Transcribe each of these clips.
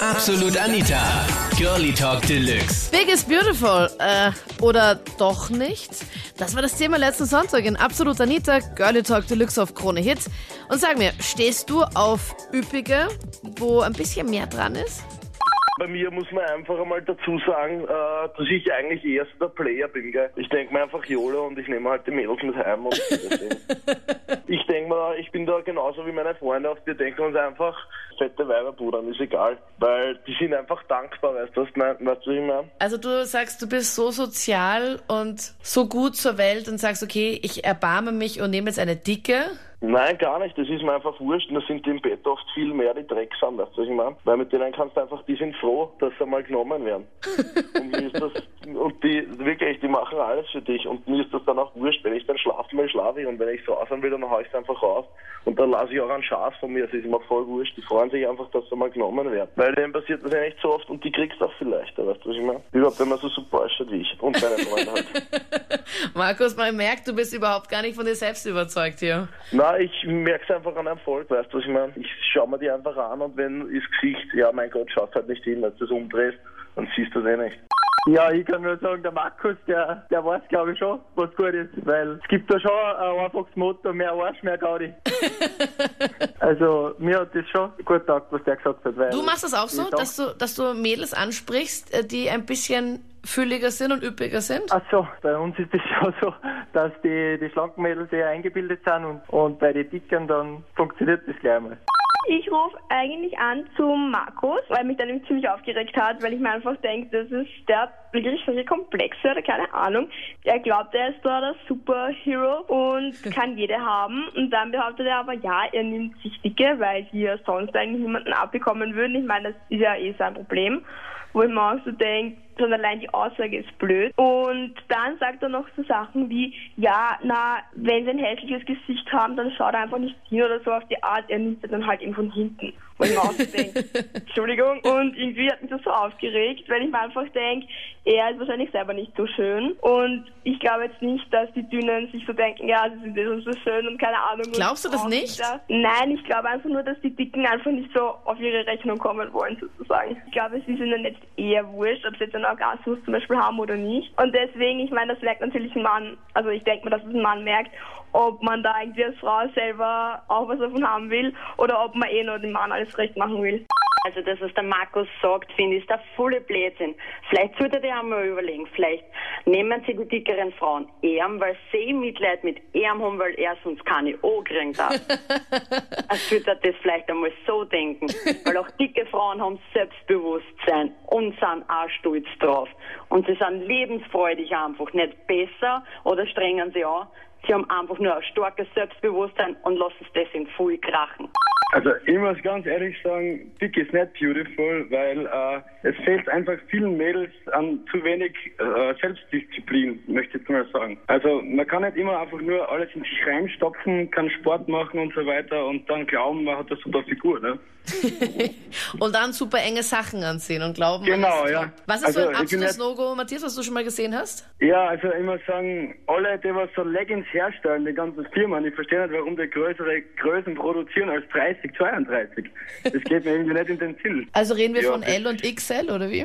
Absolut Anita. Girlie Talk Deluxe. Big is beautiful. Äh, oder doch nicht? Das war das Thema letzten Sonntag in Absolut Anita, Girlie Talk Deluxe auf Krone Hits. Und sag mir, stehst du auf üppige, wo ein bisschen mehr dran ist? Bei mir muss man einfach einmal dazu sagen, äh, dass ich eigentlich eher so der Player bin. Gell? Ich denke mir einfach YOLO und ich nehme halt die Mädels mit heim. Und ich denke mir, ich bin da genauso wie meine Freunde, auf die denken uns einfach, fette Weiberbudern, ist egal. Weil die sind einfach dankbar, weißt du, was, mein, weißt du, was ich meine? Also du sagst, du bist so sozial und so gut zur Welt und sagst, okay, ich erbarme mich und nehme jetzt eine dicke. Nein, gar nicht. Das ist mir einfach wurscht. Da sind im Bett oft viel mehr die Drecksam, weißt du, was ich meine? Weil mit denen kannst du einfach, die sind froh, dass sie mal genommen werden. und mir ist das, und die, wirklich, die machen alles für dich. Und mir ist das dann auch wurscht. Wenn ich dann schlafen will, schlafe ich. Und wenn ich so aussehen will, dann hau ich es einfach raus. Und dann lasse ich auch einen Schatz von mir. Es ist mir voll wurscht. Die freuen sich einfach, dass sie mal genommen werden. Weil denen passiert das ja nicht so oft und die kriegst du auch viel leichter, weißt du, was ich meine? Überhaupt, wenn man so super ausschaut wie ich. Und meine Freunde halt. Markus, man merkt, du bist überhaupt gar nicht von dir selbst überzeugt hier. Nein, ich merke es einfach an Erfolg, weißt du, was ich meine? Ich schaue mir die einfach an und wenn das Gesicht, ja mein Gott, schaust halt nicht hin, wenn du das umdrehst, dann siehst du das eh nicht. Ja, ich kann nur sagen, der Markus, der, der weiß, glaube ich, schon, was gut ist, weil es gibt da schon ein einfaches Motto, mehr Arsch, mehr Gaudi. also, mir hat das schon gut gedacht, was der gesagt hat. Weil Du machst das auch so, dass du, dass du Mädels ansprichst, äh, die ein bisschen fülliger sind und üppiger sind? Ach so, bei uns ist es schon so, dass die, die schlanken Mädels eher eingebildet sind und, und bei den Dicken dann funktioniert das gleich mal. Ich rufe eigentlich an zum Markus, weil mich dann ziemlich aufgeregt hat, weil ich mir einfach denke, das ist der wirklich solche Komplexe oder keine Ahnung. Er glaubt, er ist da der Superhero und kann jede haben. Und dann behauptet er aber, ja, er nimmt sich dicke, weil hier sonst eigentlich niemanden abbekommen würden. Ich meine, das ist ja eh sein Problem. Wo ich mir auch so denke, schon allein die Aussage ist blöd. Und dann sagt er noch so Sachen wie, ja, na, wenn sie ein hässliches Gesicht haben, dann schaut er einfach nicht hin oder so auf die Art, er nimmt sie dann halt eben von hinten. Denke, Entschuldigung. Und irgendwie hat mich das so aufgeregt, weil ich mir einfach denke, er ist wahrscheinlich selber nicht so schön. Und ich glaube jetzt nicht, dass die Dünnen sich so denken, ja, sie sind eh schon so schön und keine Ahnung. Glaubst du das nicht? da- Nein, ich glaube einfach nur, dass die Dicken einfach nicht so auf ihre Rechnung kommen wollen, sozusagen. Ich glaube, es ist ihnen jetzt eher wurscht, ob sie jetzt einen Orgasmus zum Beispiel haben oder nicht. Und deswegen, ich meine, das merkt natürlich ein Mann, also ich denke mir, dass es ein Mann merkt, ob man da irgendwie als Frau selber auch was davon haben will oder ob man eh nur dem Mann alles recht machen will. Also das, was der Markus sagt, finde ich, ist der volle Blödsinn. Vielleicht sollte der einmal überlegen, vielleicht nehmen sie die dickeren Frauen eher, weil sie Mitleid mit ihm haben, weil er sonst keine kriegen darf. Er das vielleicht einmal so denken. Weil auch dicke Frauen haben Selbstbewusstsein und sind auch stolz drauf. Und sie sind lebensfreudig einfach, nicht besser oder strengen sie an. Sie haben einfach nur ein starkes Selbstbewusstsein und lassen es das in voll krachen. Also ich muss ganz ehrlich sagen, dick ist nicht beautiful, weil äh, es fehlt einfach vielen Mädels an zu wenig äh, Selbstdisziplin, möchte ich mal sagen. Also man kann nicht immer einfach nur alles in sich reinstopfen, kann Sport machen und so weiter und dann glauben, man hat eine super Figur, ne? Und dann super enge Sachen anziehen und glauben, man Genau, ja. Was ist Also, so ein absolutes No-Go, Matthias, was du schon mal gesehen hast? Ja, also ich muss sagen, alle, die was so Leggings herstellen, die ganzen Firmen, ich verstehe nicht, warum die größere Größen produzieren als 30, 32. Das geht mir irgendwie nicht in den Sinn. Also reden wir Ja, von L und XL oder wie?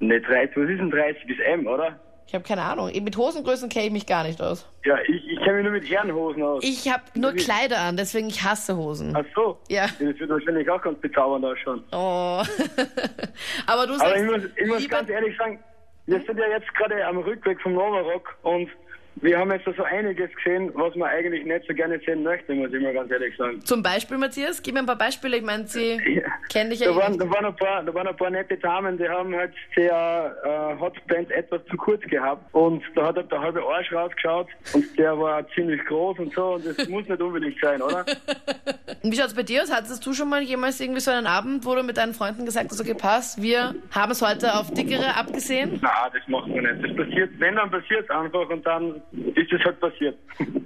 Ne, 30, was ist denn 30 bis M, oder? Ich habe keine Ahnung. Mit Hosengrößen kenne ich mich gar nicht aus. Ja, ich, ich kenne mich nur mit Herrenhosen aus. Ich habe nur Wie- Kleider an, deswegen ich hasse Hosen. Ach so. Ja. Das wird wahrscheinlich auch ganz bezaubernd ausschauen. Oh. Aber du Aber sagst, ich muss, ich muss ganz ehrlich sagen, wir sind ja jetzt gerade am Rückweg vom Novarock und wir haben jetzt so einiges gesehen, was man eigentlich nicht so gerne sehen möchte, muss ich mal ganz ehrlich sagen. zum Beispiel, Matthias, gib mir ein paar Beispiele. Ich meine, sie Ja. kennen dich ja Da eh waren, da, waren ein paar, da waren ein paar nette Damen, die haben halt sehr äh, Hotpants etwas zu kurz gehabt und da hat halt der halbe Arsch rausgeschaut und der war ziemlich groß und so und das muss nicht unbedingt sein, oder? Und wie schaut's bei dir aus? Hattest du schon mal jemals irgendwie so einen Abend, wo du mit deinen Freunden gesagt hast, okay, passt, wir haben es heute auf dickere abgesehen? Na, das macht man nicht. Das passiert, wenn, dann passiert einfach und dann ist es halt passiert.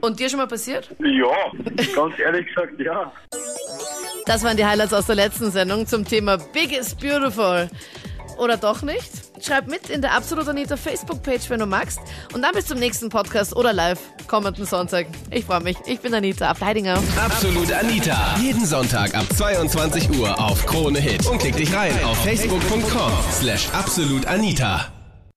Und dir schon mal passiert? Ja, ganz ehrlich gesagt, ja. Das waren die Highlights aus der letzten Sendung zum Thema Big is Beautiful. Oder doch nicht? Schreib mit in der Absolut Anita Facebook-Page, wenn du magst. Und dann bis zum nächsten Podcast oder live kommenden Sonntag. Ich freue mich. Ich bin Anita Ableidinger. Absolut Anita. Jeden Sonntag ab 22 Uhr auf Krone Hit. Und klick dich rein auf facebook.com slash absolutanita.